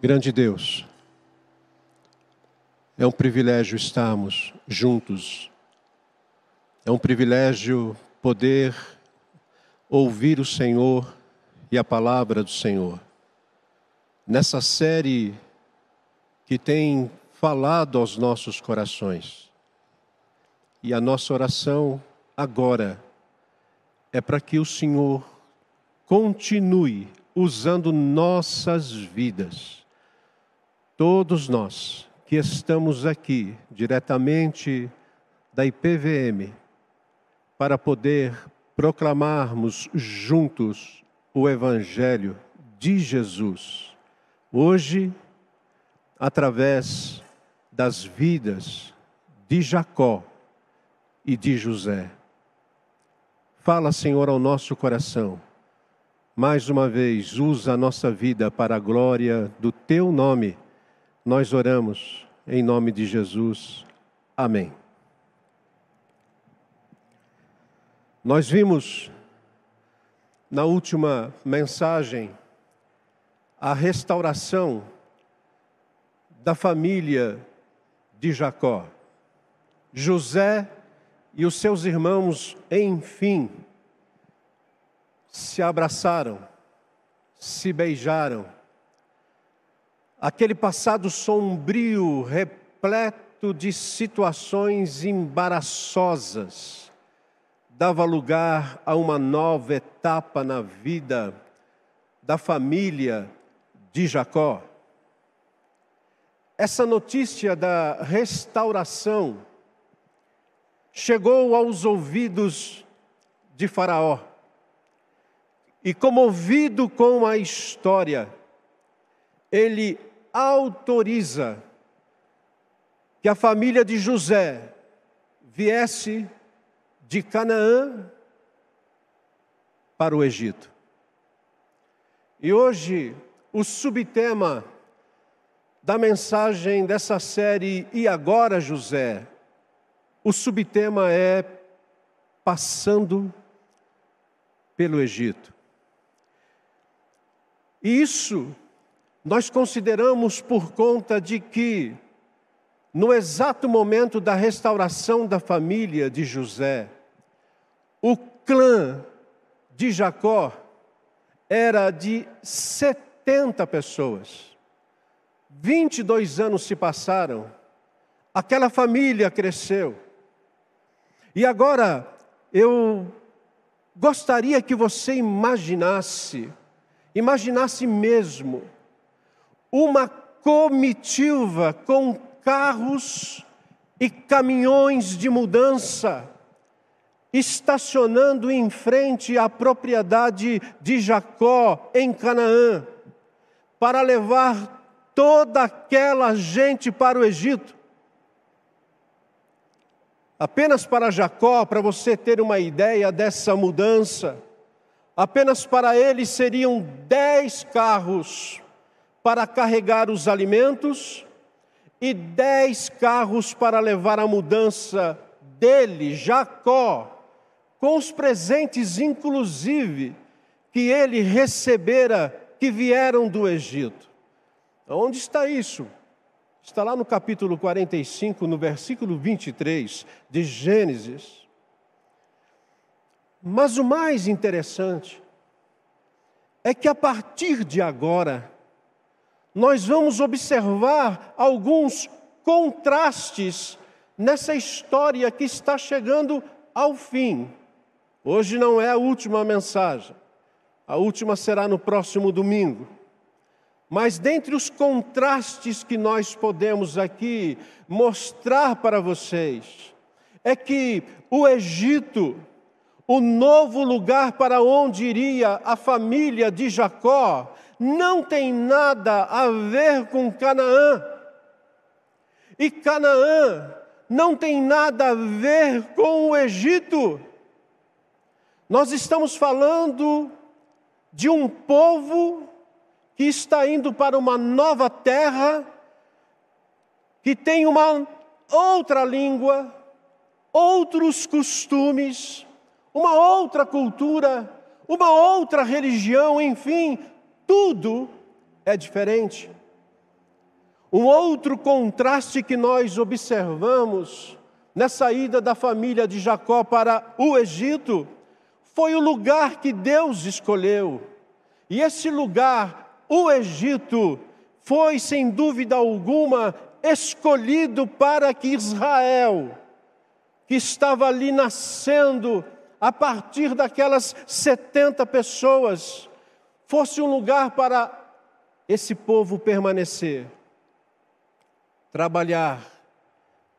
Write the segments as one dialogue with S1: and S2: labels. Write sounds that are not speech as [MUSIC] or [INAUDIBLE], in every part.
S1: Grande Deus, é um privilégio estarmos juntos, é um privilégio poder ouvir o Senhor e a palavra do Senhor. Nessa série que tem falado aos nossos corações. E a nossa oração agora é para que o Senhor continue usando nossas vidas Todos nós que estamos aqui diretamente da IPVM para poder proclamarmos juntos o Evangelho de Jesus, hoje, através das vidas de Jacó e de José. Fala, Senhor, ao nosso coração. Mais uma vez, usa a nossa vida para a glória do teu nome nós oramos em nome de Jesus. Amém. Nós vimos na última mensagem a restauração da família de Jacó. José e os seus irmãos, enfim, se abraçaram, se beijaram aquele passado sombrio, repleto de situações embaraçosas, dava lugar a uma nova etapa na vida da família de Jacó. Essa notícia da restauração chegou aos ouvidos de Faraó. E comovido com a história, ele autoriza que a família de José viesse de Canaã para o Egito. E hoje, o subtema da mensagem dessa série E Agora José, o subtema é Passando pelo Egito. E isso nós consideramos por conta de que, no exato momento da restauração da família de José, o clã de Jacó era de 70 pessoas. 22 anos se passaram, aquela família cresceu. E agora eu gostaria que você imaginasse, imaginasse mesmo, uma comitiva com carros e caminhões de mudança, estacionando em frente à propriedade de Jacó em Canaã, para levar toda aquela gente para o Egito. Apenas para Jacó, para você ter uma ideia dessa mudança, apenas para ele seriam dez carros para carregar os alimentos e dez carros para levar a mudança dele, Jacó, com os presentes, inclusive, que ele recebera, que vieram do Egito. Onde está isso? Está lá no capítulo 45, no versículo 23 de Gênesis. Mas o mais interessante é que a partir de agora, nós vamos observar alguns contrastes nessa história que está chegando ao fim. Hoje não é a última mensagem, a última será no próximo domingo. Mas dentre os contrastes que nós podemos aqui mostrar para vocês, é que o Egito, o novo lugar para onde iria a família de Jacó, não tem nada a ver com Canaã. E Canaã não tem nada a ver com o Egito. Nós estamos falando de um povo que está indo para uma nova terra, que tem uma outra língua, outros costumes, uma outra cultura, uma outra religião, enfim, tudo é diferente. Um outro contraste que nós observamos nessa ida da família de Jacó para o Egito foi o lugar que Deus escolheu. E esse lugar, o Egito, foi sem dúvida alguma escolhido para que Israel, que estava ali nascendo a partir daquelas 70 pessoas, fosse um lugar para esse povo permanecer, trabalhar,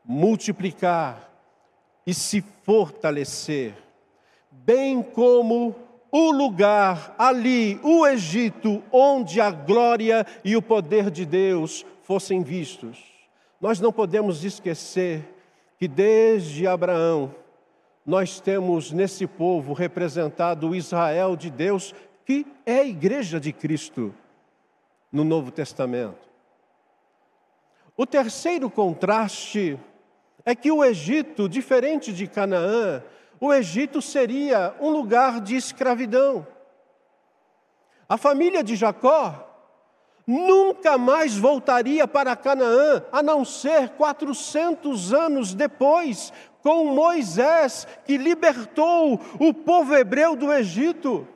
S1: multiplicar e se fortalecer, bem como o lugar ali, o Egito, onde a glória e o poder de Deus fossem vistos. Nós não podemos esquecer que desde Abraão nós temos nesse povo representado o Israel de Deus, que é a igreja de Cristo no Novo Testamento. O terceiro contraste é que o Egito, diferente de Canaã, o Egito seria um lugar de escravidão. A família de Jacó nunca mais voltaria para Canaã, a não ser 400 anos depois, com Moisés, que libertou o povo hebreu do Egito.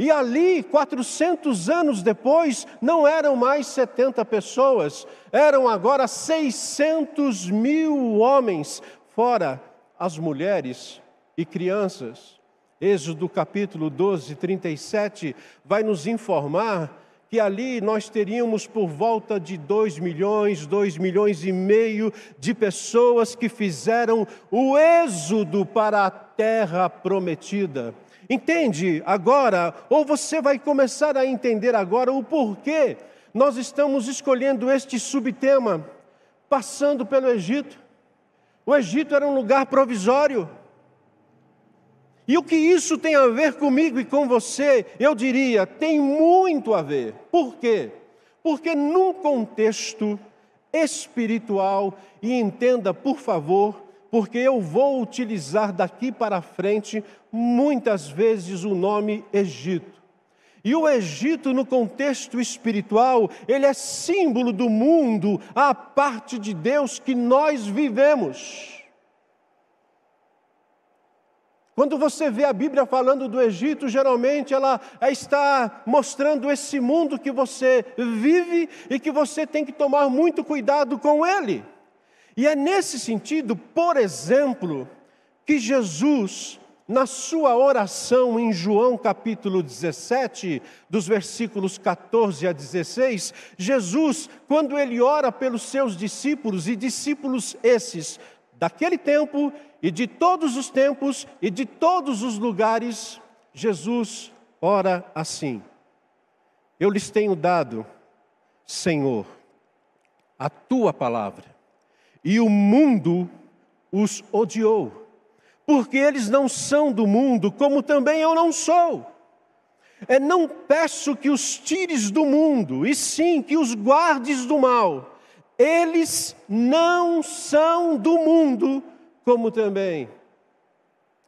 S1: E ali, 400 anos depois, não eram mais 70 pessoas, eram agora 600 mil homens, fora as mulheres e crianças. Êxodo capítulo 12, 37 vai nos informar que ali nós teríamos por volta de 2 milhões, 2 milhões e meio de pessoas que fizeram o êxodo para a terra prometida. Entende agora, ou você vai começar a entender agora o porquê nós estamos escolhendo este subtema, passando pelo Egito. O Egito era um lugar provisório. E o que isso tem a ver comigo e com você? Eu diria, tem muito a ver. Por quê? Porque num contexto espiritual, e entenda por favor, porque eu vou utilizar daqui para frente muitas vezes o nome Egito. E o Egito, no contexto espiritual, ele é símbolo do mundo, a parte de Deus que nós vivemos. Quando você vê a Bíblia falando do Egito, geralmente ela está mostrando esse mundo que você vive e que você tem que tomar muito cuidado com ele. E é nesse sentido, por exemplo, que Jesus, na sua oração em João capítulo 17, dos versículos 14 a 16, Jesus, quando ele ora pelos seus discípulos, e discípulos esses daquele tempo e de todos os tempos e de todos os lugares, Jesus ora assim: Eu lhes tenho dado, Senhor, a tua palavra, e o mundo os odiou, porque eles não são do mundo, como também eu não sou. É não peço que os tires do mundo, e sim que os guardes do mal. Eles não são do mundo, como também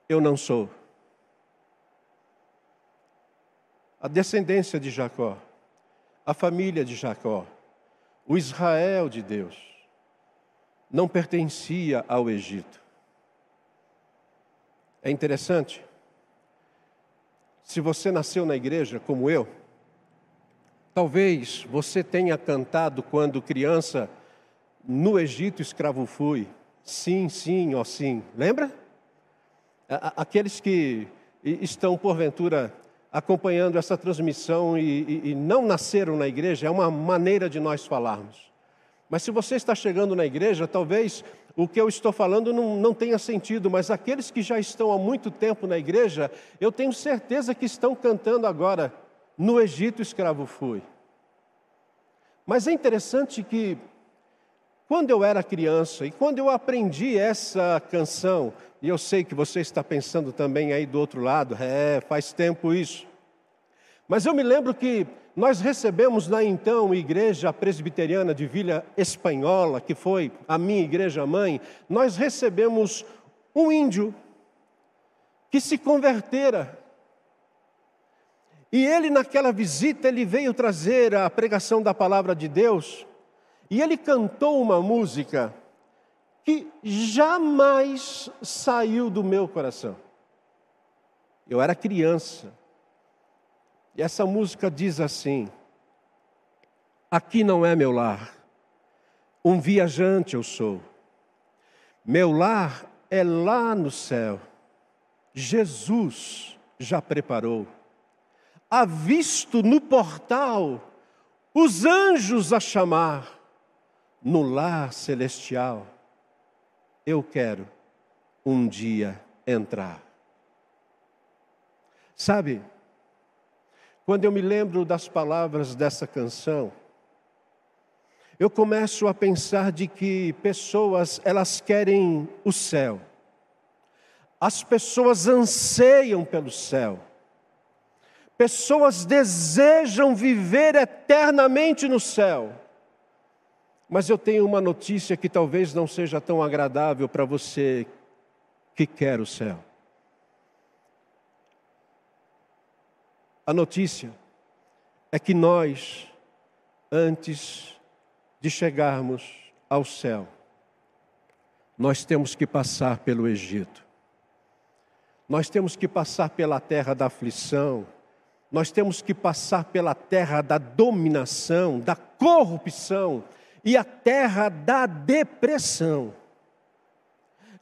S1: eu não sou. A descendência de Jacó, a família de Jacó, o Israel de Deus, não pertencia ao Egito. É interessante, se você nasceu na igreja como eu, talvez você tenha cantado quando criança no Egito escravo fui. Sim, sim, ó sim. Lembra? Aqueles que estão, porventura, acompanhando essa transmissão e, e, e, não nasceram na igreja, é uma maneira de nós falarmos. Mas se você está chegando na igreja, talvez o que eu estou falando não, não tenha sentido, mas aqueles que já estão há muito tempo na igreja, eu tenho certeza que estão cantando agora, no Egito escravo fui. Mas é interessante que quando eu era criança e quando eu aprendi essa canção, e eu sei que você está pensando também aí do outro lado, é, faz tempo isso. Mas eu me lembro que nós recebemos na então igreja presbiteriana de Vila Espanhola, que foi a minha igreja mãe, nós recebemos um índio que se convertera. E ele naquela visita ele veio trazer a pregação da palavra de Deus. E ele cantou uma música que jamais saiu do meu coração. Eu era criança. E essa música diz assim: Aqui não é meu lar, um viajante eu sou. Meu lar é lá no céu. Jesus já preparou. Há visto no portal os anjos a chamar no lar celestial. Eu quero um dia entrar. Sabe, quando eu me lembro das palavras dessa canção, eu começo a pensar de que pessoas, elas querem o céu. As pessoas anseiam pelo céu. Pessoas desejam viver eternamente no céu. Mas eu tenho uma notícia que talvez não seja tão agradável para você que quer o céu. A notícia é que nós, antes de chegarmos ao céu, nós temos que passar pelo Egito. Nós temos que passar pela terra da aflição, nós temos que passar pela terra da dominação, da corrupção e a terra da depressão.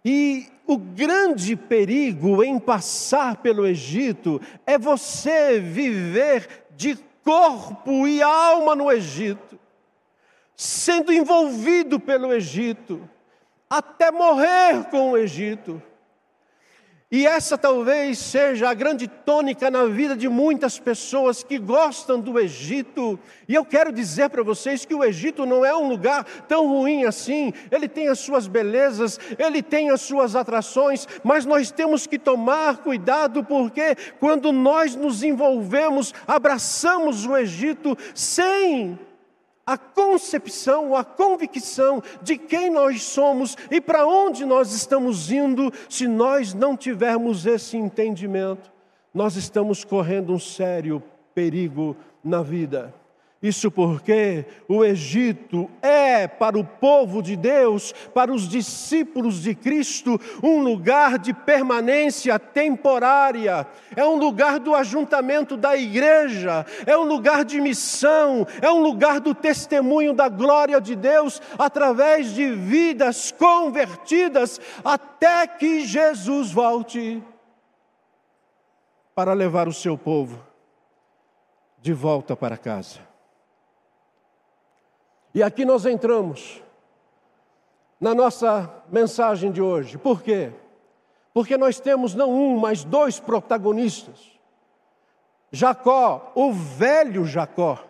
S1: E o grande perigo em passar pelo Egito é você viver de corpo e alma no Egito, sendo envolvido pelo Egito, até morrer com o Egito. E essa talvez seja a grande tônica na vida de muitas pessoas que gostam do Egito. E eu quero dizer para vocês que o Egito não é um lugar tão ruim assim. Ele tem as suas belezas, ele tem as suas atrações, mas nós temos que tomar cuidado porque quando nós nos envolvemos, abraçamos o Egito sem a concepção, a convicção de quem nós somos e para onde nós estamos indo, se nós não tivermos esse entendimento, nós estamos correndo um sério perigo na vida. Isso porque o Egito é para o povo de Deus, para os discípulos de Cristo, um lugar de permanência temporária, é um lugar do ajuntamento da igreja, é um lugar de missão, é um lugar do testemunho da glória de Deus através de vidas convertidas até que Jesus volte para levar o seu povo de volta para casa. E aqui nós entramos na nossa mensagem de hoje. Por quê? Porque nós temos não um, mas dois protagonistas. Jacó, o velho Jacó,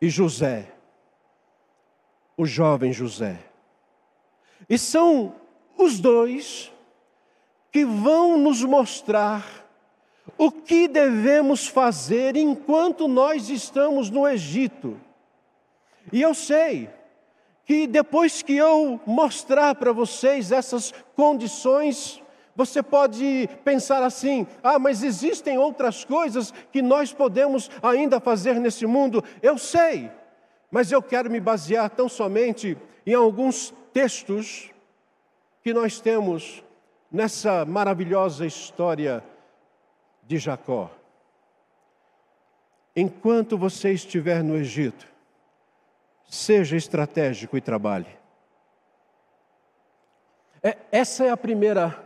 S1: e José, o jovem José. E são os dois que vão nos mostrar o que devemos fazer enquanto nós estamos no Egito? E eu sei que depois que eu mostrar para vocês essas condições, você pode pensar assim: ah, mas existem outras coisas que nós podemos ainda fazer nesse mundo. Eu sei, mas eu quero me basear tão somente em alguns textos que nós temos nessa maravilhosa história de Jacó. Enquanto você estiver no Egito, seja estratégico e trabalhe. É, essa é a primeira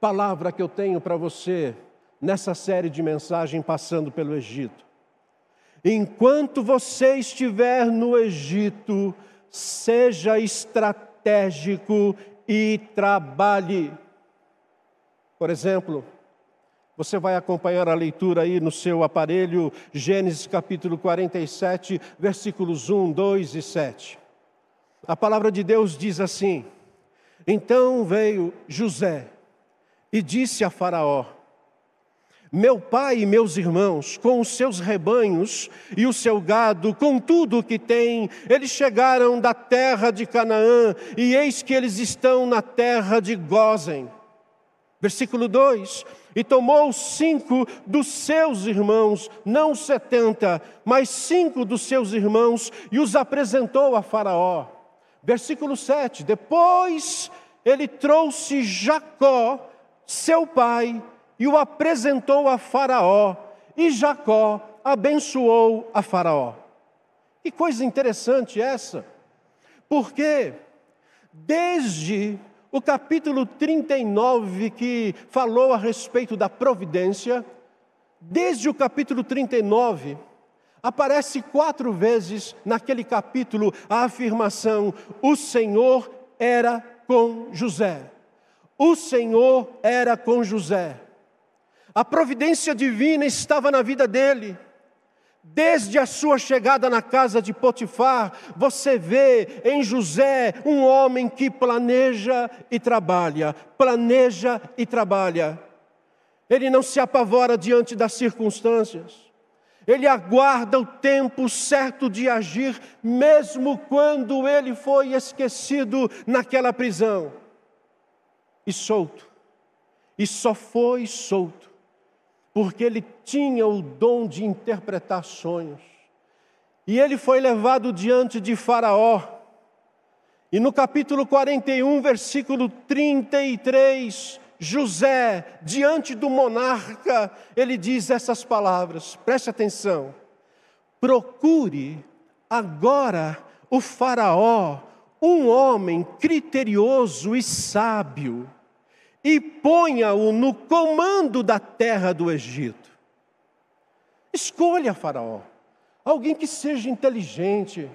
S1: palavra que eu tenho para você nessa série de mensagem passando pelo Egito. Enquanto você estiver no Egito, seja estratégico e trabalhe. Por exemplo, você vai acompanhar a leitura aí no seu aparelho, Gênesis capítulo 47, versículos 1, 2 e 7. A palavra de Deus diz assim: Então veio José e disse a Faraó: Meu pai e meus irmãos, com os seus rebanhos e o seu gado, com tudo o que tem, eles chegaram da terra de Canaã, e eis que eles estão na terra de Gozen. Versículo 2: E tomou cinco dos seus irmãos, não setenta, mas cinco dos seus irmãos, e os apresentou a Faraó. Versículo 7: Depois ele trouxe Jacó, seu pai, e o apresentou a Faraó, e Jacó abençoou a Faraó. Que coisa interessante essa, porque desde o capítulo 39, que falou a respeito da providência, desde o capítulo 39, aparece quatro vezes naquele capítulo a afirmação: o Senhor era com José. O Senhor era com José. A providência divina estava na vida dele. Desde a sua chegada na casa de Potifar, você vê em José um homem que planeja e trabalha, planeja e trabalha. Ele não se apavora diante das circunstâncias. Ele aguarda o tempo certo de agir, mesmo quando ele foi esquecido naquela prisão. E solto. E só foi solto porque ele tinha o dom de interpretar sonhos. E ele foi levado diante de Faraó. E no capítulo 41, versículo 33, José, diante do monarca, ele diz essas palavras, preste atenção. Procure agora o Faraó, um homem criterioso e sábio, e ponha-o no comando da terra do Egito. Escolha, Faraó, alguém que seja inteligente,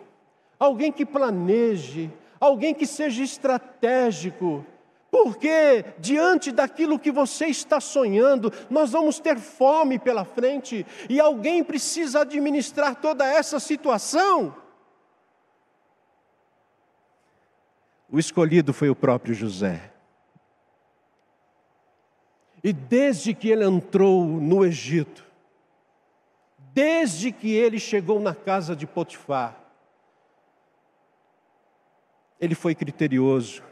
S1: alguém que planeje, alguém que seja estratégico, porque diante daquilo que você está sonhando, nós vamos ter fome pela frente e alguém precisa administrar toda essa situação. O escolhido foi o próprio José. E desde que ele entrou no Egito, desde que ele chegou na casa de Potifar, ele foi criterioso,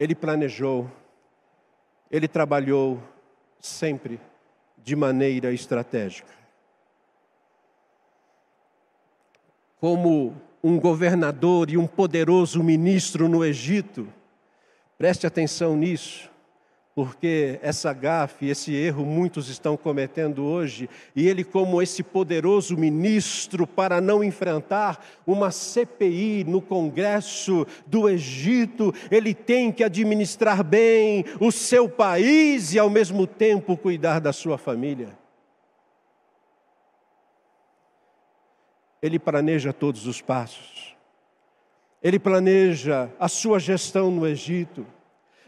S1: ele planejou, ele trabalhou sempre de maneira estratégica. Como um governador e um poderoso ministro no Egito, preste atenção nisso porque essa gafe, esse erro muitos estão cometendo hoje, e ele, como esse poderoso ministro, para não enfrentar uma CPI no Congresso do Egito, ele tem que administrar bem o seu país e, ao mesmo tempo, cuidar da sua família. Ele planeja todos os passos, ele planeja a sua gestão no Egito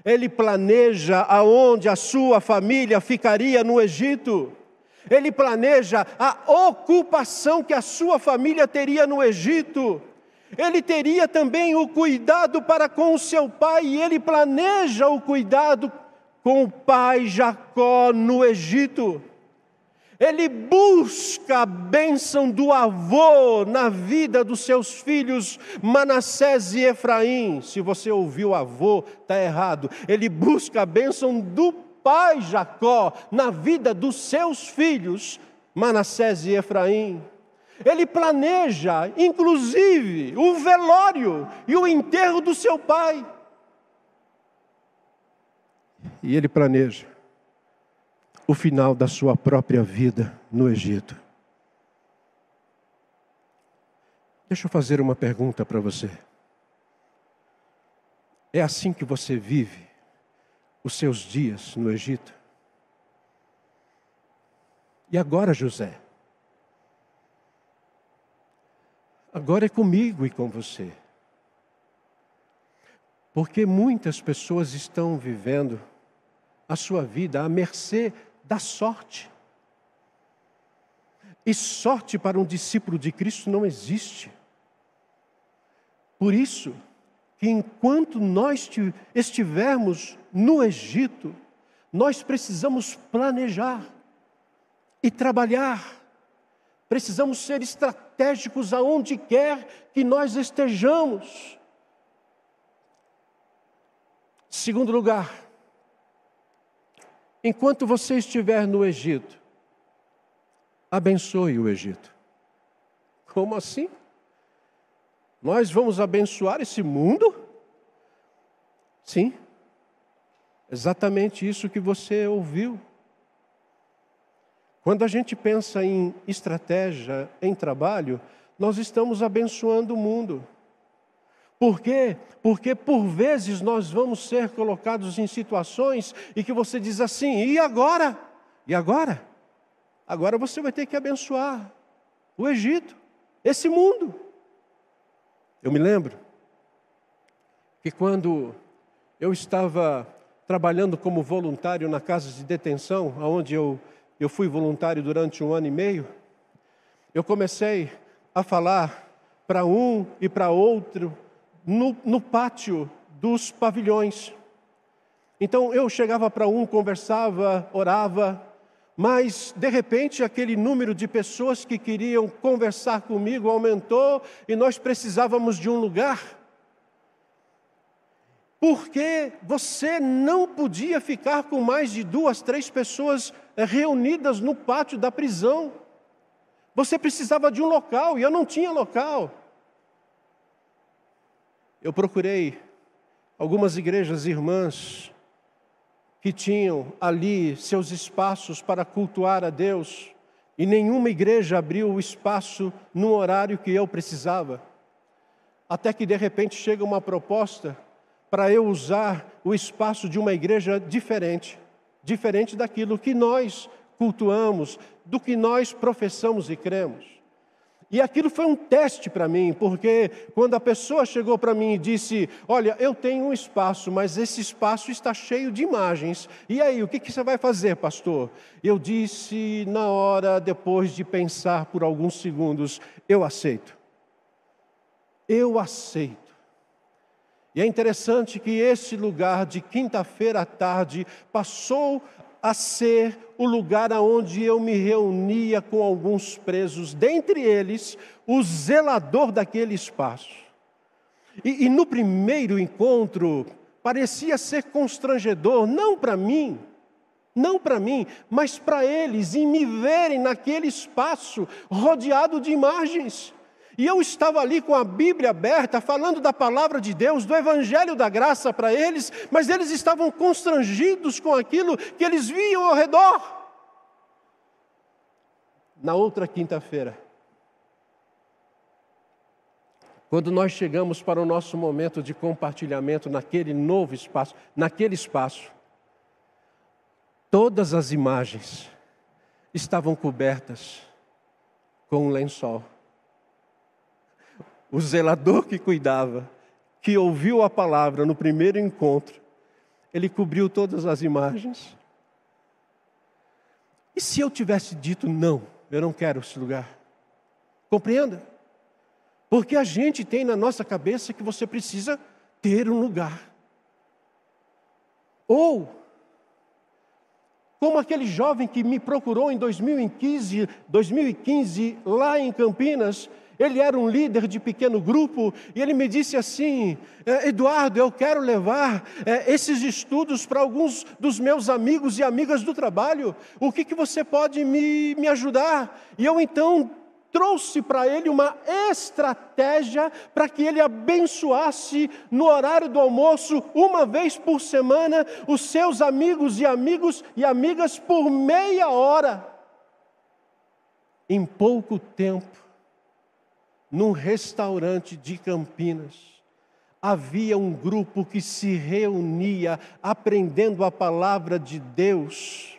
S1: ele planeja aonde a sua família ficaria no Egito. Ele planeja a ocupação que a sua família teria no Egito. Ele teria também o cuidado para com o seu pai, e ele planeja o cuidado com o pai Jacó no Egito. Ele busca a bênção do avô na vida dos seus filhos Manassés e Efraim. Se você ouviu avô, está errado. Ele busca a bênção do pai Jacó na vida dos seus filhos Manassés e Efraim. Ele planeja, inclusive, o velório e o enterro do seu pai. E ele planeja o final da sua própria vida no Egito. Deixa eu fazer uma pergunta para você. É assim que você vive os seus dias no Egito? E agora, José? Agora é comigo e com você. Porque muitas pessoas estão vivendo a sua vida à mercê da sorte. E sorte para um discípulo de Cristo não existe. Por isso, que enquanto nós estivermos no Egito, nós precisamos planejar e trabalhar. Precisamos ser estratégicos aonde quer que nós estejamos. Segundo lugar, enquanto você estiver no Egito, abençoe o Egito. Como assim? Nós vamos abençoar esse mundo? Sim, exatamente isso que você ouviu. Quando a gente pensa em estratégia, em trabalho, nós estamos abençoando o mundo. Por quê? Porque por vezes nós vamos ser colocados em situações e que você diz assim: e agora? E agora? Agora você vai ter que abençoar o Egito, esse mundo. Eu me lembro que quando eu estava trabalhando como voluntário na casa de detenção, onde eu, eu fui voluntário durante um ano e meio, eu comecei a falar para um e para outro no, no pátio dos pavilhões. Então eu chegava para um, conversava, orava, mas, de repente, aquele número de pessoas que queriam conversar comigo aumentou e nós precisávamos de um lugar. Porque você não podia ficar com mais de duas, três pessoas eh, reunidas no pátio da prisão. Você precisava de um local e eu não tinha local. Eu procurei algumas igrejas irmãs que tinham ali seus espaços para cultuar a Deus, e nenhuma igreja abriu o espaço no horário que eu precisava. Até que de repente chega uma proposta para eu usar o espaço de uma igreja diferente, diferente daquilo que nós cultuamos, do que nós professamos e cremos. E aquilo foi um teste para mim, porque quando a pessoa chegou para mim e disse: Olha, eu tenho um espaço, mas esse espaço está cheio de imagens. E aí, o que, que você vai fazer, pastor? Eu disse, na hora, depois de pensar por alguns segundos: Eu aceito. Eu aceito. E é interessante que esse lugar de quinta-feira à tarde passou a ser o lugar aonde eu me reunia com alguns presos, dentre eles o zelador daquele espaço. E, e no primeiro encontro parecia ser constrangedor, não para mim, não para mim, mas para eles, em me verem naquele espaço rodeado de imagens. E eu estava ali com a Bíblia aberta, falando da palavra de Deus, do Evangelho da graça para eles, mas eles estavam constrangidos com aquilo que eles viam ao redor. Na outra quinta-feira, quando nós chegamos para o nosso momento de compartilhamento naquele novo espaço, naquele espaço, todas as imagens estavam cobertas com um lençol o zelador que cuidava, que ouviu a palavra no primeiro encontro, ele cobriu todas as imagens. E se eu tivesse dito não, eu não quero esse lugar? Compreenda? Porque a gente tem na nossa cabeça que você precisa ter um lugar. Ou, como aquele jovem que me procurou em 2015, 2015 lá em Campinas, ele era um líder de pequeno grupo e ele me disse assim: é, Eduardo, eu quero levar é, esses estudos para alguns dos meus amigos e amigas do trabalho. O que, que você pode me, me ajudar? E eu então trouxe para ele uma estratégia para que ele abençoasse no horário do almoço, uma vez por semana, os seus amigos e amigos e amigas por meia hora. Em pouco tempo, num restaurante de Campinas, havia um grupo que se reunia aprendendo a palavra de Deus,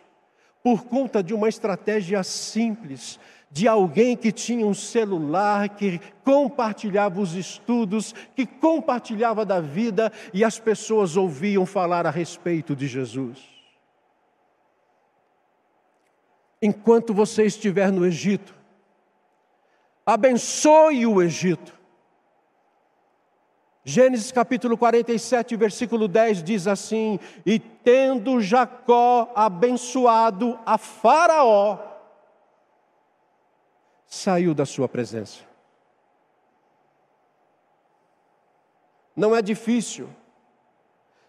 S1: por conta de uma estratégia simples, de alguém que tinha um celular, que compartilhava os estudos, que compartilhava da vida e as pessoas ouviam falar a respeito de Jesus. Enquanto você estiver no Egito, abençoe o Egito. Gênesis capítulo 47, versículo 10 diz assim: E tendo Jacó abençoado a Faraó, saiu da sua presença. Não é difícil,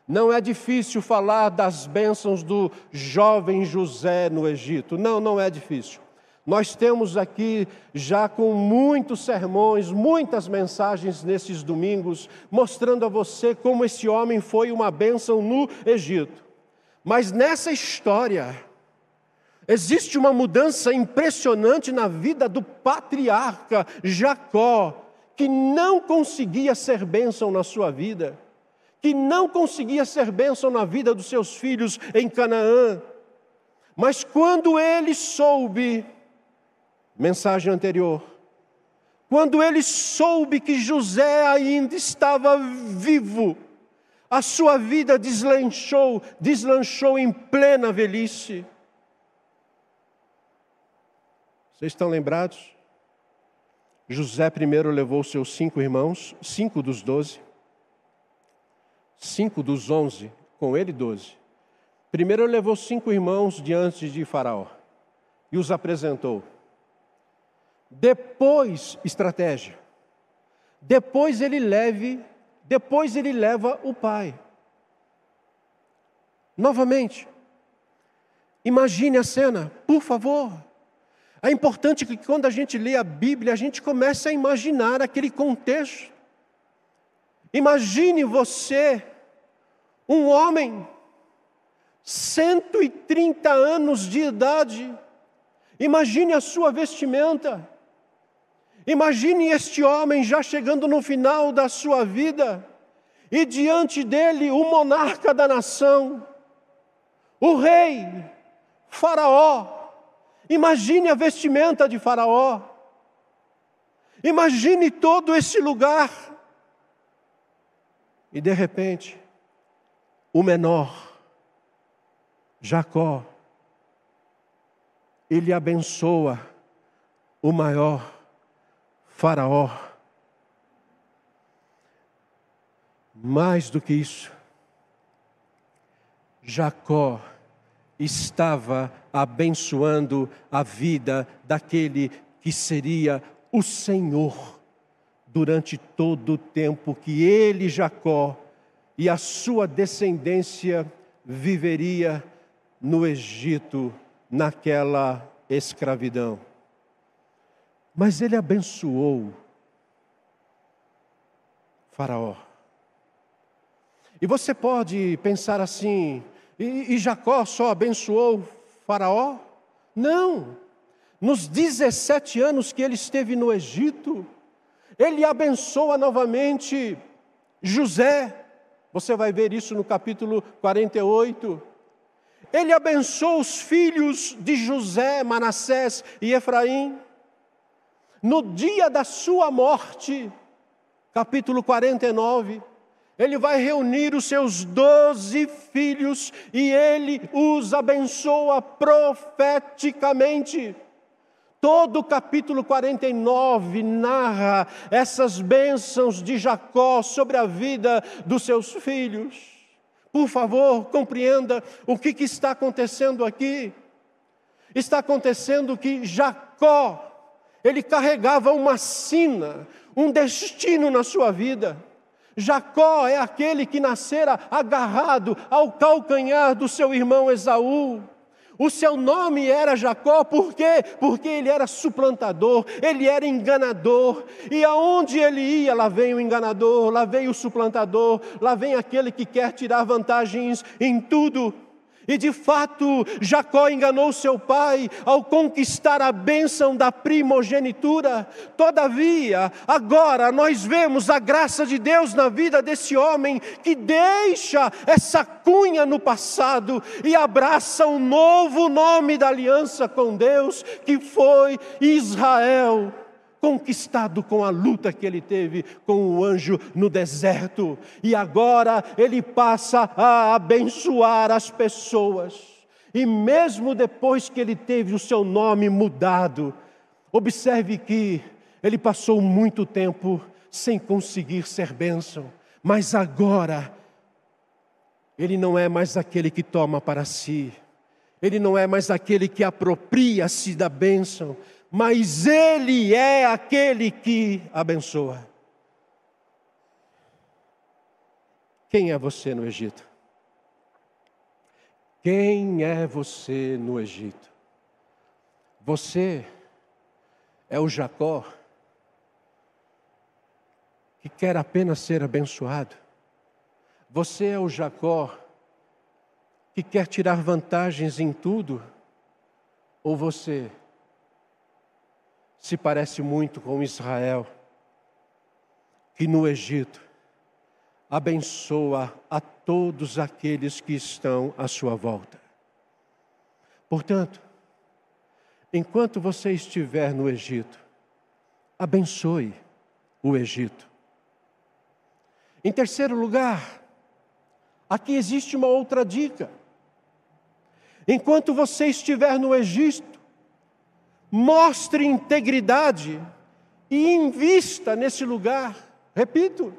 S1: Não é difícil falar das bênçãos do jovem José no Egito. Não, não é difícil. Nós temos aqui, já com muitos sermões, muitas mensagens nesses domingos, mostrando a você como esse homem foi uma bênção no Egito. Mas nessa história, existe uma mudança impressionante na vida do patriarca Jacó, que não conseguia ser bênção na sua vida que não conseguia ser bênção na vida dos seus filhos em Canaã. Mas quando ele soube, mensagem anterior, quando ele soube que José ainda estava vivo, a sua vida deslanchou, deslanchou em plena velhice. Vocês estão lembrados? José primeiro levou seus cinco irmãos, cinco dos doze, cinco dos onze, com ele doze. Primeiro levou cinco irmãos diante de Faraó e os apresentou. Depois, estratégia. Depois ele leve, depois ele leva o pai. Novamente. Imagine a cena, por favor. É importante que quando a gente lê a Bíblia, a gente comece a imaginar aquele contexto. Imagine você, um homem, 130 anos de idade, imagine a sua vestimenta, imagine este homem já chegando no final da sua vida, e diante dele o monarca da nação, o rei, Faraó. Imagine a vestimenta de Faraó. Imagine todo esse lugar e de repente, o menor, Jacó, ele abençoa o maior, Faraó. Mais do que isso, Jacó estava abençoando a vida daquele que seria o Senhor durante todo o tempo que ele, Jacó, e a sua descendência viveria no Egito, naquela escravidão. Mas ele abençoou Faraó. E você pode pensar assim, e, e Jacó só abençoou Faraó? Não. Nos 17 anos que ele esteve no Egito, ele abençoa novamente José. Você vai ver isso no capítulo 48. Ele abençoa os filhos de José, Manassés e Efraim. No dia da sua morte, capítulo 49, ele vai reunir os seus doze filhos e ele os abençoa profeticamente. Todo o capítulo 49 narra essas bênçãos de Jacó sobre a vida dos seus filhos. Por favor, compreenda o que, que está acontecendo aqui. Está acontecendo que Jacó, ele carregava uma sina, um destino na sua vida. Jacó é aquele que nascera agarrado ao calcanhar do seu irmão Esaú. O seu nome era Jacó, por quê? Porque ele era suplantador, ele era enganador, e aonde ele ia, lá vem o enganador, lá vem o suplantador, lá vem aquele que quer tirar vantagens em tudo. E de fato, Jacó enganou seu pai ao conquistar a bênção da primogenitura. Todavia, agora nós vemos a graça de Deus na vida desse homem que deixa essa cunha no passado e abraça um novo nome da aliança com Deus, que foi Israel conquistado com a luta que ele teve com o anjo no deserto, e agora ele passa a abençoar as pessoas. E mesmo depois que ele teve o seu nome mudado, observe que ele passou muito tempo sem conseguir ser bênção, mas agora ele não é mais aquele que toma para si, ele não é mais aquele que apropria-se da bênção, mas Ele é aquele que abençoa. Quem é você no Egito? Quem é você no Egito? Você é o Jacó que quer apenas ser abençoado. Você é o Jacó que quer tirar vantagens em tudo? Ou você se parece muito com Israel, que no Egito abençoa a todos aqueles que estão à sua volta. Portanto, enquanto você estiver no Egito, abençoe o Egito. Em terceiro lugar, aqui existe uma outra dica. Enquanto você estiver no Egito, mostre integridade e invista nesse lugar. Repito,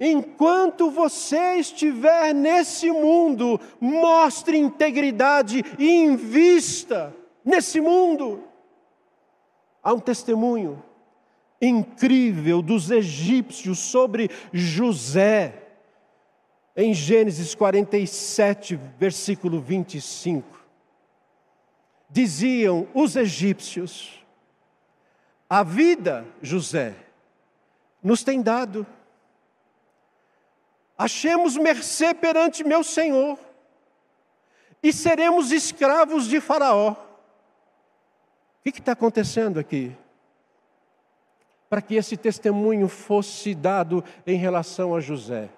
S1: Enquanto você estiver nesse mundo, mostre integridade e invista nesse mundo. Há um testemunho incrível dos egípcios sobre José, em Gênesis 47, versículo 25. Diziam os egípcios: A vida, José, nos tem dado achemos mercê perante meu Senhor e seremos escravos de Faraó. O que está acontecendo aqui? Para que esse testemunho fosse dado em relação a José.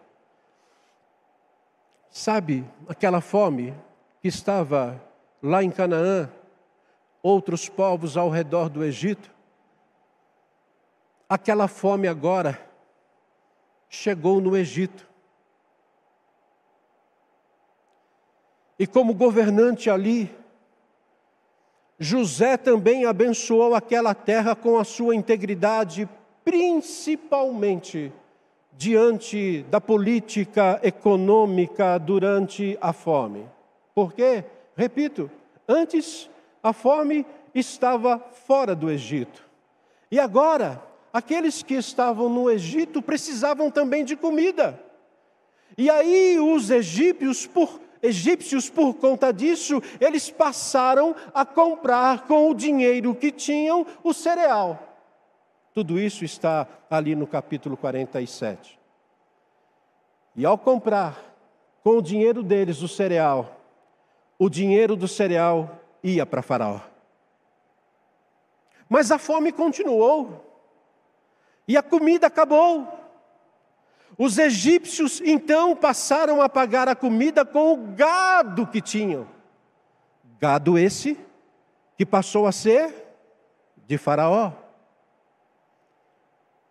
S1: Sabe aquela fome que estava lá em Canaã, outros povos ao redor do Egito? Aquela fome agora chegou no Egito. E como governante ali, José também abençoou aquela terra com a sua integridade, principalmente diante da política econômica durante a fome. Porque, repito, antes a fome estava fora do Egito. E agora, aqueles que estavam no Egito precisavam também de comida. E aí os egípcios, por egípcios, por conta disso, eles passaram a comprar com o dinheiro que tinham o cereal. Tudo isso está ali no capítulo 47. E ao comprar com o dinheiro deles o cereal, o dinheiro do cereal ia para Faraó. Mas a fome continuou. E a comida acabou. Os egípcios então passaram a pagar a comida com o gado que tinham. Gado esse que passou a ser de Faraó.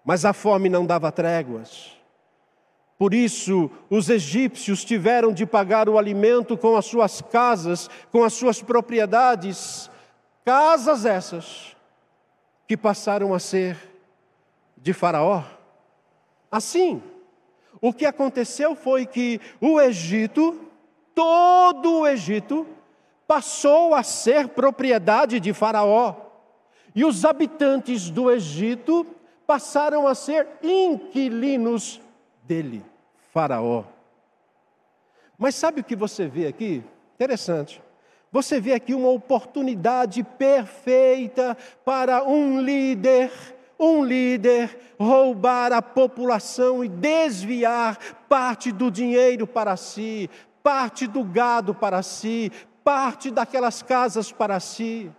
S1: Mas a fome não dava tréguas. Por isso, os egípcios tiveram de pagar o alimento com as suas casas, com as suas propriedades, casas essas que passaram a ser de Faraó. Assim, o que aconteceu foi que o Egito, todo o Egito, passou a ser propriedade de Faraó. E os habitantes do Egito passaram a ser inquilinos dele, Faraó. Mas sabe o que você vê aqui? Interessante. Você vê aqui uma oportunidade perfeita para um líder um líder roubar a população e desviar parte do dinheiro para si, parte do gado para si, parte daquelas casas para si.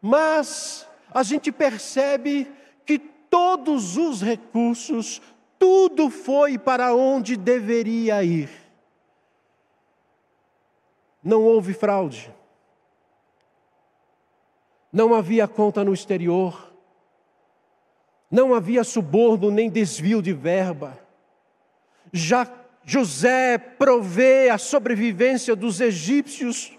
S1: Mas a gente percebe que todos os recursos, tudo foi para onde deveria ir. Não houve fraude. Não havia conta no exterior não havia suborno nem desvio de verba. Já José provê a sobrevivência dos egípcios,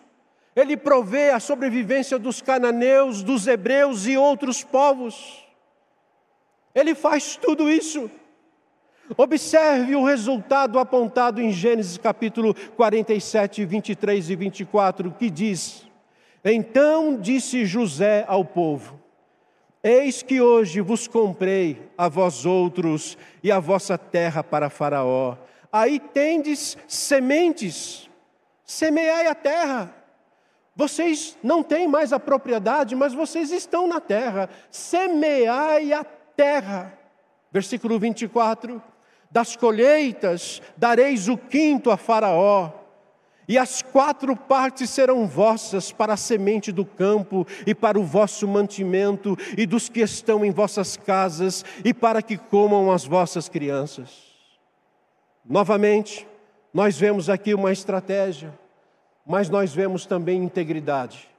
S1: ele provê a sobrevivência dos cananeus, dos hebreus e outros povos. Ele faz tudo isso. Observe o resultado apontado em Gênesis capítulo 47, 23 e 24, que diz: Então disse José ao povo: Eis que hoje vos comprei a vós outros e a vossa terra para Faraó. Aí tendes sementes, semeai a terra. Vocês não têm mais a propriedade, mas vocês estão na terra. Semeai a terra. Versículo 24: Das colheitas dareis o quinto a Faraó, e as quatro partes serão vossas para a semente do campo e para o vosso mantimento e dos que estão em vossas casas e para que comam as vossas crianças. Novamente, nós vemos aqui uma estratégia mas nós vemos também integridade.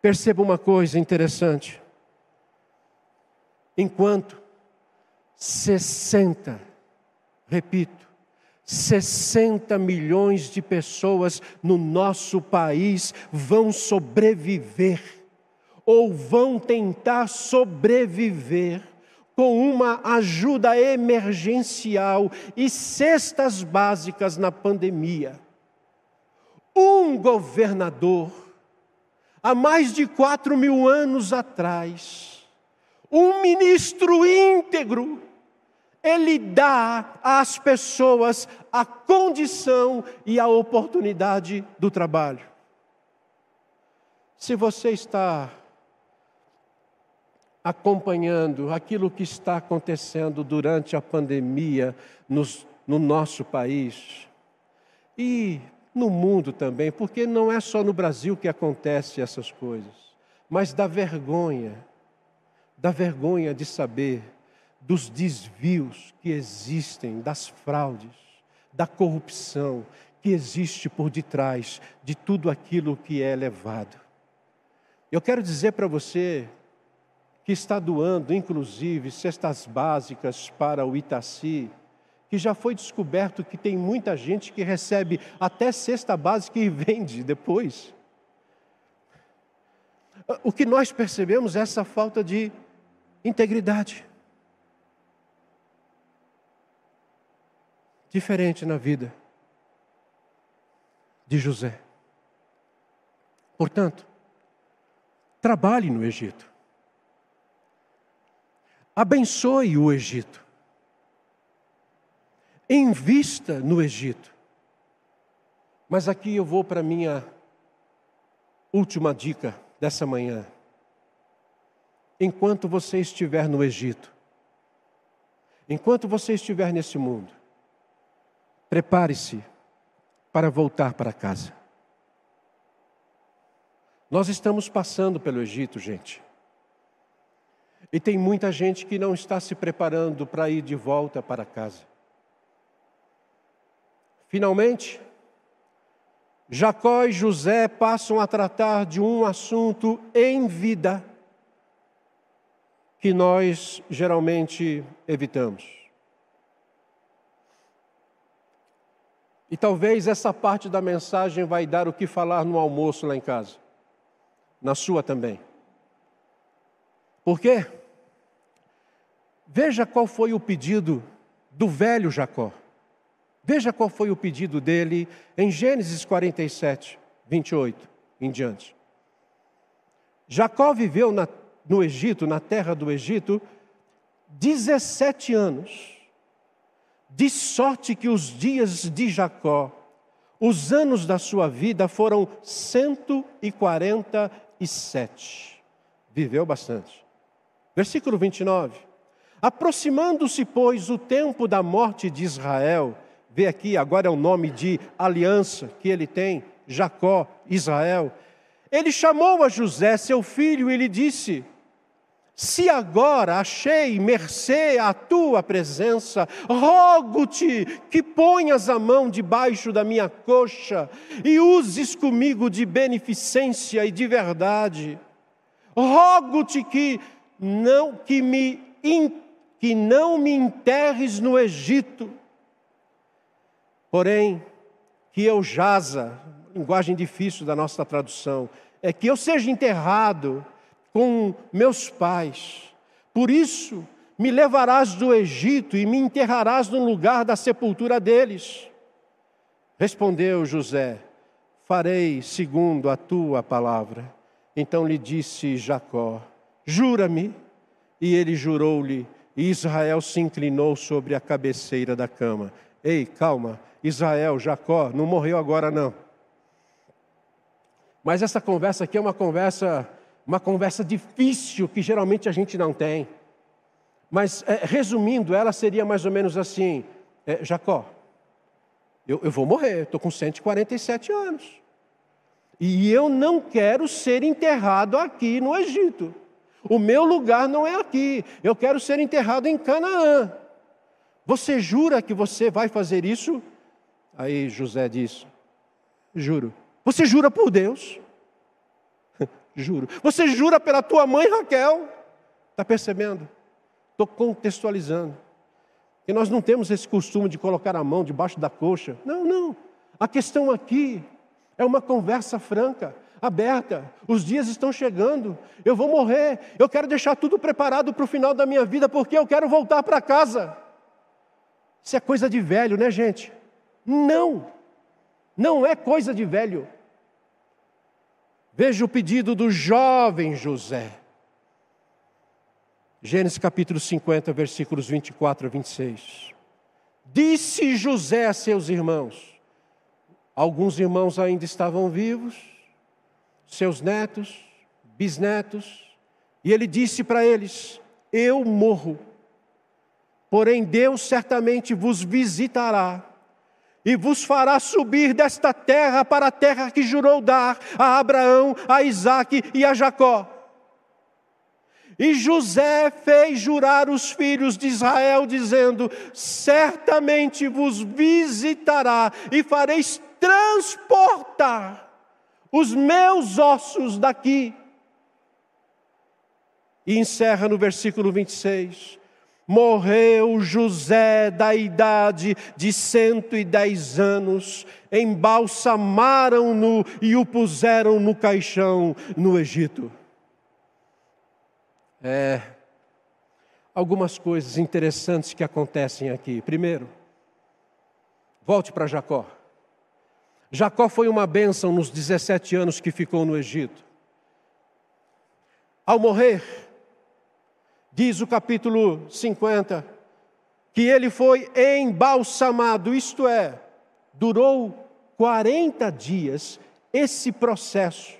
S1: Perceba uma coisa interessante. Enquanto 60, repito, 60 milhões de pessoas no nosso país vão sobreviver, ou vão tentar sobreviver, com uma ajuda emergencial e cestas básicas na pandemia. Um governador, há mais de quatro mil anos atrás, um ministro íntegro, ele dá às pessoas a condição e a oportunidade do trabalho. Se você está acompanhando aquilo que está acontecendo durante a pandemia nos, no nosso país e no mundo também, porque não é só no Brasil que acontece essas coisas, mas da vergonha, da vergonha de saber dos desvios que existem, das fraudes, da corrupção que existe por detrás de tudo aquilo que é levado. Eu quero dizer para você que está doando, inclusive, cestas básicas para o Itaci, que já foi descoberto que tem muita gente que recebe até cesta básica e vende depois. O que nós percebemos é essa falta de integridade. Diferente na vida de José. Portanto, trabalhe no Egito abençoe o Egito. Invista no Egito. Mas aqui eu vou para a minha última dica dessa manhã. Enquanto você estiver no Egito, enquanto você estiver nesse mundo, prepare-se para voltar para casa. Nós estamos passando pelo Egito, gente. E tem muita gente que não está se preparando para ir de volta para casa. Finalmente, Jacó e José passam a tratar de um assunto em vida que nós geralmente evitamos. E talvez essa parte da mensagem vai dar o que falar no almoço lá em casa, na sua também. Por quê? Veja qual foi o pedido do velho Jacó. Veja qual foi o pedido dele em Gênesis 47, 28 em diante. Jacó viveu na, no Egito, na terra do Egito, 17 anos, de sorte que os dias de Jacó, os anos da sua vida foram 147. Viveu bastante. Versículo 29. Aproximando-se, pois, o tempo da morte de Israel, vê aqui, agora é o nome de aliança que ele tem, Jacó, Israel. Ele chamou a José, seu filho, e lhe disse: Se agora achei mercê à tua presença, rogo-te que ponhas a mão debaixo da minha coxa e uses comigo de beneficência e de verdade. Rogo-te que não que me que não me enterres no Egito, porém, que eu jaza, linguagem difícil da nossa tradução, é que eu seja enterrado com meus pais. Por isso, me levarás do Egito e me enterrarás no lugar da sepultura deles. Respondeu José: Farei segundo a tua palavra. Então lhe disse Jacó: Jura-me. E ele jurou-lhe e Israel se inclinou sobre a cabeceira da cama. Ei, calma, Israel, Jacó, não morreu agora não. Mas essa conversa aqui é uma conversa, uma conversa difícil que geralmente a gente não tem. Mas é, resumindo, ela seria mais ou menos assim: é, Jacó, eu, eu vou morrer, estou com 147 anos. E eu não quero ser enterrado aqui no Egito. O meu lugar não é aqui. Eu quero ser enterrado em Canaã. Você jura que você vai fazer isso? Aí José diz: Juro. Você jura por Deus? [LAUGHS] Juro. Você jura pela tua mãe Raquel? Está percebendo? Estou contextualizando. Que nós não temos esse costume de colocar a mão debaixo da coxa. Não, não. A questão aqui é uma conversa franca, aberta. Os dias estão chegando. Eu vou morrer. Eu quero deixar tudo preparado para o final da minha vida, porque eu quero voltar para casa. Isso é coisa de velho, né, gente? Não. Não é coisa de velho. Veja o pedido do jovem José. Gênesis capítulo 50, versículos 24 a 26. Disse José a seus irmãos: Alguns irmãos ainda estavam vivos, seus netos, bisnetos, e ele disse para eles: Eu morro, porém Deus certamente vos visitará e vos fará subir desta terra para a terra que jurou dar a Abraão, a Isaque e a Jacó. E José fez jurar os filhos de Israel, dizendo: Certamente vos visitará e fareis transportar os meus ossos daqui. E encerra no versículo 26. Morreu José da idade de cento e dez anos, embalsamaram-no e o puseram no caixão no Egito. É, algumas coisas interessantes que acontecem aqui. Primeiro, volte para Jacó. Jacó foi uma bênção nos 17 anos que ficou no Egito. Ao morrer, diz o capítulo 50, que ele foi embalsamado, isto é, durou 40 dias esse processo.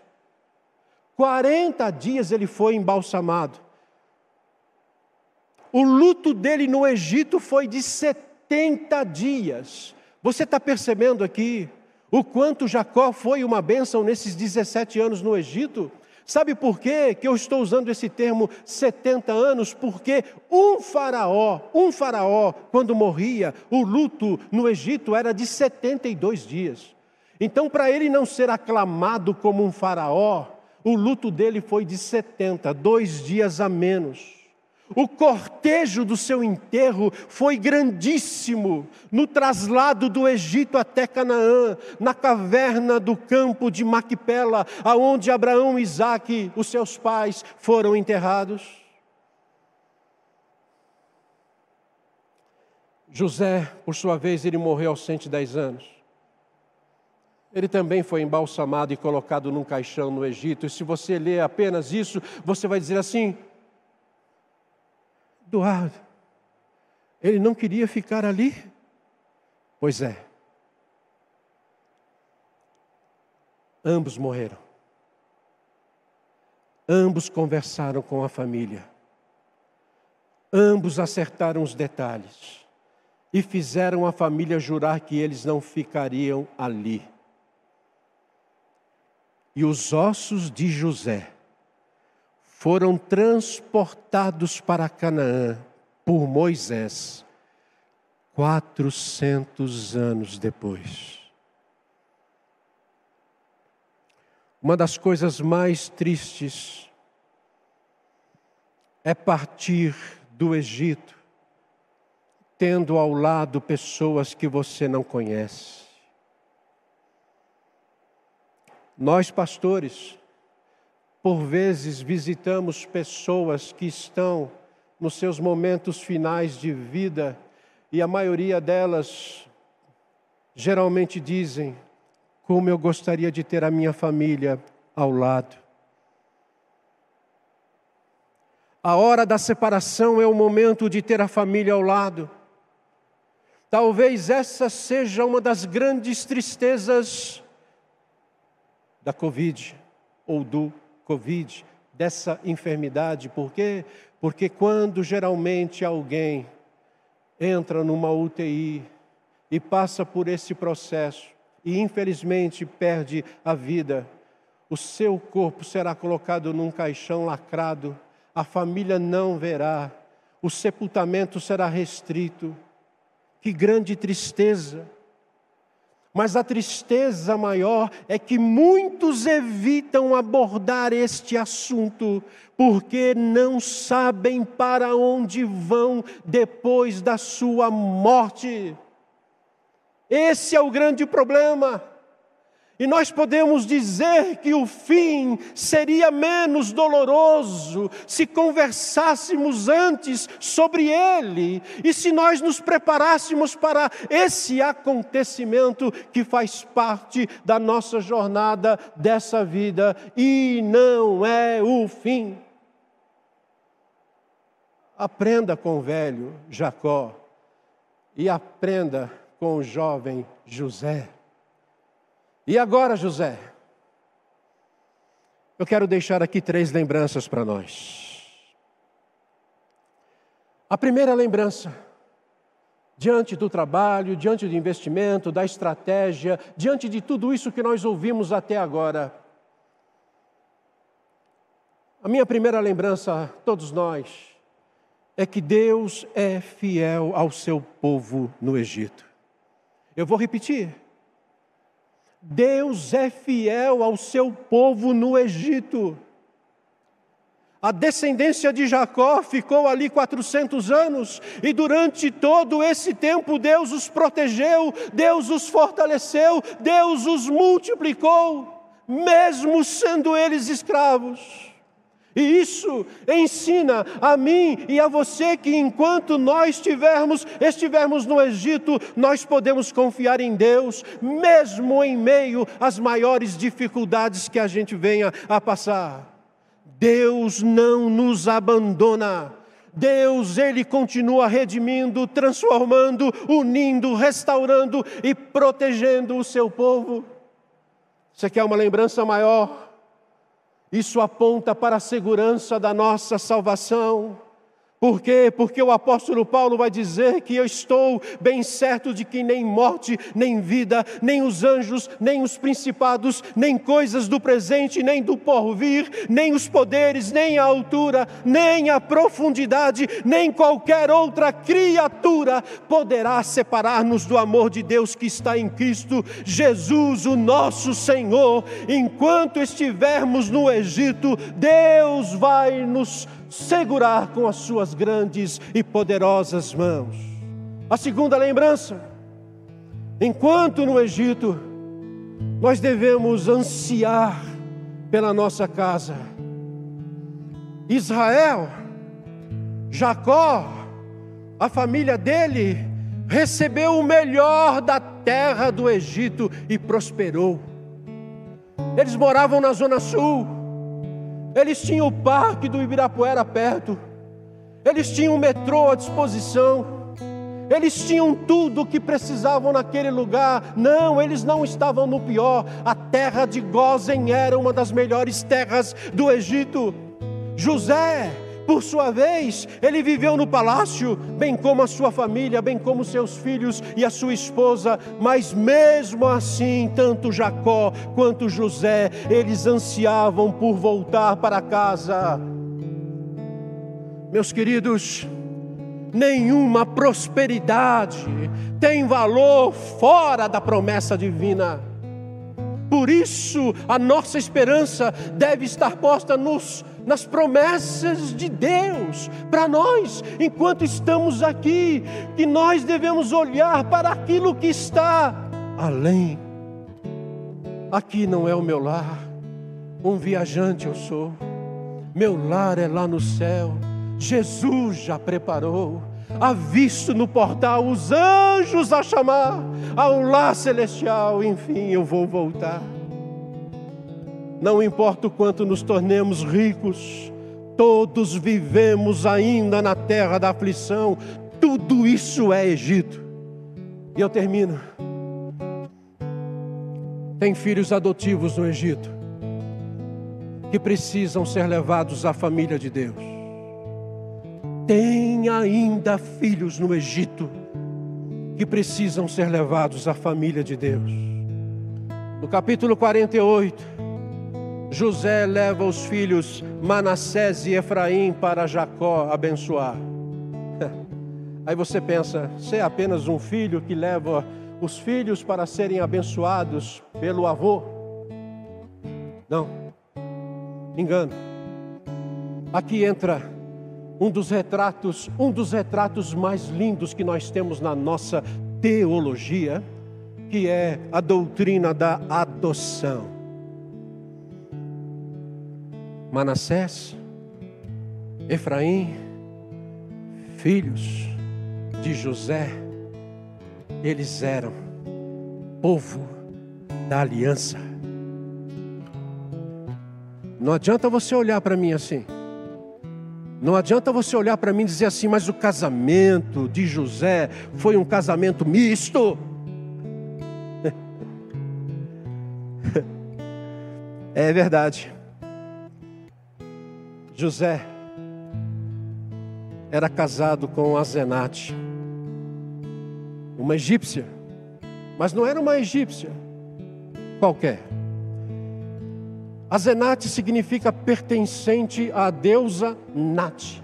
S1: 40 dias ele foi embalsamado. O luto dele no Egito foi de 70 dias. Você está percebendo aqui? O quanto Jacó foi uma bênção nesses 17 anos no Egito? Sabe por quê que eu estou usando esse termo 70 anos? Porque um faraó, um faraó, quando morria, o luto no Egito era de 72 dias. Então, para ele não ser aclamado como um faraó, o luto dele foi de 70, dois dias a menos. O cortejo do seu enterro foi grandíssimo, no traslado do Egito até Canaã, na caverna do campo de Maquipela, aonde Abraão e Isaque, os seus pais, foram enterrados. José, por sua vez, ele morreu aos 110 anos. Ele também foi embalsamado e colocado num caixão no Egito. E se você ler apenas isso, você vai dizer assim: Eduardo, ele não queria ficar ali? Pois é. Ambos morreram. Ambos conversaram com a família. Ambos acertaram os detalhes e fizeram a família jurar que eles não ficariam ali. E os ossos de José foram transportados para Canaã por Moisés, 400 anos depois. Uma das coisas mais tristes é partir do Egito, tendo ao lado pessoas que você não conhece. Nós, pastores, por vezes visitamos pessoas que estão nos seus momentos finais de vida e a maioria delas geralmente dizem: Como eu gostaria de ter a minha família ao lado. A hora da separação é o momento de ter a família ao lado. Talvez essa seja uma das grandes tristezas da Covid ou do Covid, dessa enfermidade. Por quê? Porque quando geralmente alguém entra numa UTI e passa por esse processo e infelizmente perde a vida, o seu corpo será colocado num caixão lacrado, a família não verá, o sepultamento será restrito que grande tristeza! Mas a tristeza maior é que muitos evitam abordar este assunto, porque não sabem para onde vão depois da sua morte. Esse é o grande problema. E nós podemos dizer que o fim seria menos doloroso se conversássemos antes sobre ele e se nós nos preparássemos para esse acontecimento que faz parte da nossa jornada dessa vida e não é o fim. Aprenda com o velho Jacó e aprenda com o jovem José. E agora, José? Eu quero deixar aqui três lembranças para nós. A primeira lembrança, diante do trabalho, diante do investimento, da estratégia, diante de tudo isso que nós ouvimos até agora. A minha primeira lembrança, todos nós, é que Deus é fiel ao seu povo no Egito. Eu vou repetir. Deus é fiel ao seu povo no Egito. A descendência de Jacó ficou ali 400 anos, e durante todo esse tempo Deus os protegeu, Deus os fortaleceu, Deus os multiplicou, mesmo sendo eles escravos. E isso ensina a mim e a você que enquanto nós estivermos, estivermos no Egito, nós podemos confiar em Deus, mesmo em meio às maiores dificuldades que a gente venha a passar. Deus não nos abandona. Deus, Ele continua redimindo, transformando, unindo, restaurando e protegendo o seu povo. Você quer uma lembrança maior? Isso aponta para a segurança da nossa salvação. Por quê? Porque o apóstolo Paulo vai dizer que eu estou bem certo de que nem morte, nem vida, nem os anjos, nem os principados, nem coisas do presente, nem do porvir, nem os poderes, nem a altura, nem a profundidade, nem qualquer outra criatura poderá separar-nos do amor de Deus que está em Cristo Jesus, o nosso Senhor. Enquanto estivermos no Egito, Deus vai nos segurar com as suas grandes e poderosas mãos. A segunda lembrança, enquanto no Egito, nós devemos ansiar pela nossa casa. Israel, Jacó, a família dele, recebeu o melhor da terra do Egito e prosperou. Eles moravam na zona sul eles tinham o parque do Ibirapuera perto. Eles tinham o metrô à disposição. Eles tinham tudo o que precisavam naquele lugar. Não, eles não estavam no pior. A terra de Gozen era uma das melhores terras do Egito. José por sua vez, ele viveu no palácio, bem como a sua família, bem como seus filhos e a sua esposa, mas mesmo assim, tanto Jacó quanto José, eles ansiavam por voltar para casa. Meus queridos, nenhuma prosperidade tem valor fora da promessa divina. Por isso, a nossa esperança deve estar posta nos, nas promessas de Deus para nós, enquanto estamos aqui, que nós devemos olhar para aquilo que está além. Aqui não é o meu lar, um viajante eu sou, meu lar é lá no céu, Jesus já preparou avisto no portal os anjos a chamar ao lar celestial, enfim, eu vou voltar. Não importa o quanto nos tornemos ricos, todos vivemos ainda na terra da aflição, tudo isso é Egito. E eu termino. Tem filhos adotivos no Egito que precisam ser levados à família de Deus. Tem ainda filhos no Egito que precisam ser levados à família de Deus. No capítulo 48, José leva os filhos Manassés e Efraim para Jacó abençoar. [LAUGHS] Aí você pensa, você é apenas um filho que leva os filhos para serem abençoados pelo avô? Não, engano. Aqui entra um dos retratos, um dos retratos mais lindos que nós temos na nossa teologia, que é a doutrina da adoção. Manassés, Efraim, filhos de José, eles eram povo da aliança. Não adianta você olhar para mim assim. Não adianta você olhar para mim e dizer assim, mas o casamento de José foi um casamento misto. [LAUGHS] É verdade. José era casado com Azenate, uma egípcia, mas não era uma egípcia qualquer. Azenate significa pertencente à deusa Nat.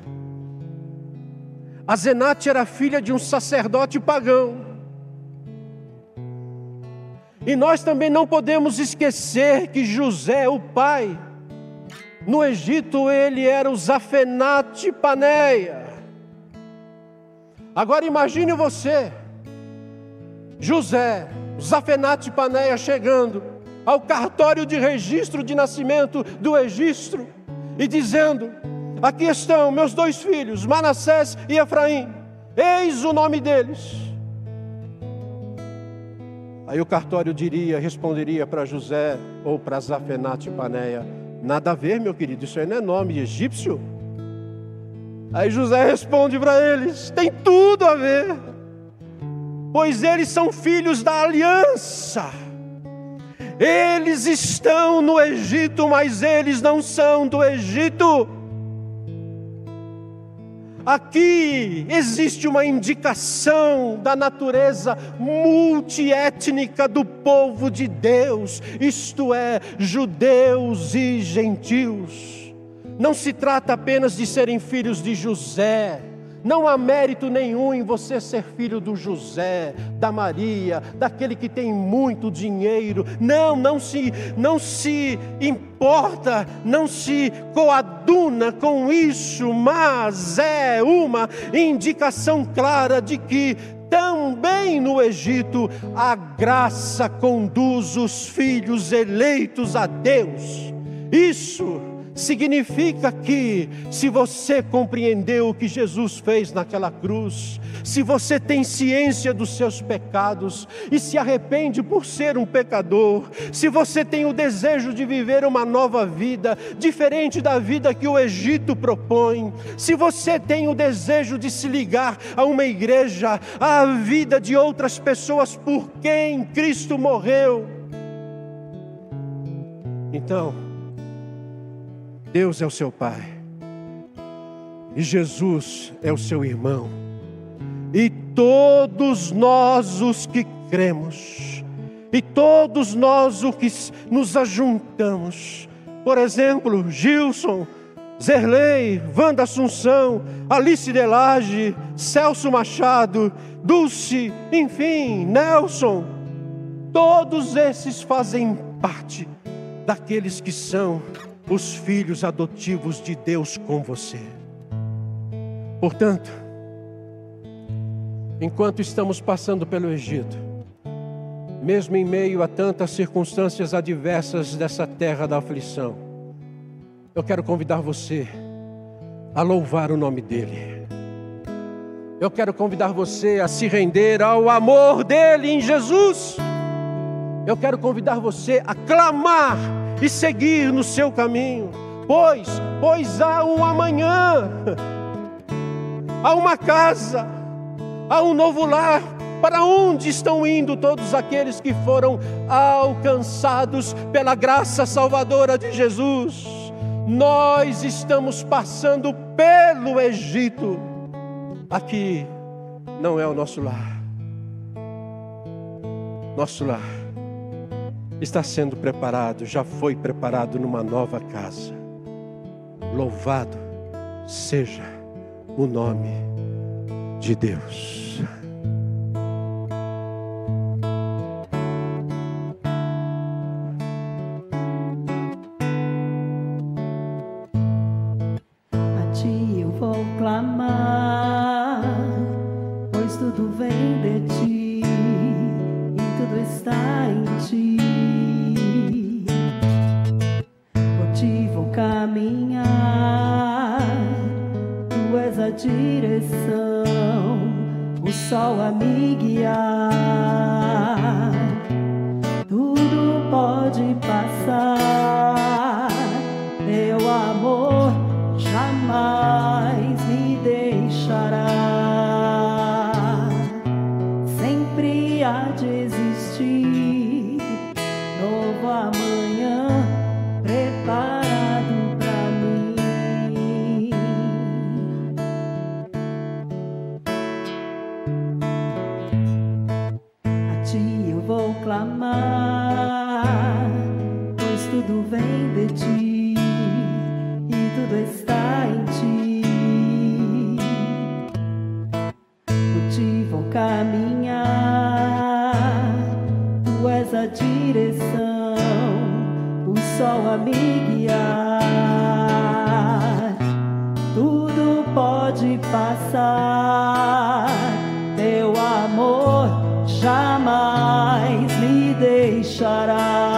S1: Azenate era filha de um sacerdote pagão. E nós também não podemos esquecer que José, o pai, no Egito ele era o Zafenate Paneia. Agora imagine você, José, Zafenate Paneia chegando ao cartório de registro de nascimento do Egito e dizendo: Aqui estão meus dois filhos, Manassés e Efraim, eis o nome deles. Aí o cartório diria, responderia para José ou para Zafenate Paneia: Nada a ver, meu querido, isso aí não é nome egípcio. Aí José responde para eles: Tem tudo a ver, pois eles são filhos da aliança. Eles estão no Egito, mas eles não são do Egito. Aqui existe uma indicação da natureza multiétnica do povo de Deus, isto é, judeus e gentios. Não se trata apenas de serem filhos de José, não há mérito nenhum em você ser filho do José, da Maria, daquele que tem muito dinheiro. Não, não se, não se importa, não se coaduna com isso, mas é uma indicação clara de que também no Egito a graça conduz os filhos eleitos a Deus. Isso significa que, se você compreendeu o que Jesus fez naquela cruz, se você tem ciência dos seus pecados e se arrepende por ser um pecador, se você tem o desejo de viver uma nova vida, diferente da vida que o Egito propõe, se você tem o desejo de se ligar a uma igreja, à vida de outras pessoas por quem Cristo morreu, então, Deus é o seu Pai, e Jesus é o seu irmão, e todos nós os que cremos, e todos nós os que nos ajuntamos, por exemplo, Gilson, Zerlei, Wanda Assunção, Alice Delage, Celso Machado, Dulce, enfim, Nelson, todos esses fazem parte daqueles que são os filhos adotivos de Deus com você. Portanto, enquanto estamos passando pelo Egito, mesmo em meio a tantas circunstâncias adversas dessa terra da aflição, eu quero convidar você a louvar o nome dEle. Eu quero convidar você a se render ao amor dEle em Jesus. Eu quero convidar você a clamar e seguir no seu caminho, pois, pois há um amanhã, há uma casa, há um novo lar.
S2: Para onde estão indo todos aqueles que foram alcançados pela graça salvadora de Jesus? Nós estamos passando pelo Egito. Aqui não é o nosso lar. Nosso lar está sendo preparado, já foi preparado numa nova casa. Louvado seja o nome de Deus. sarà.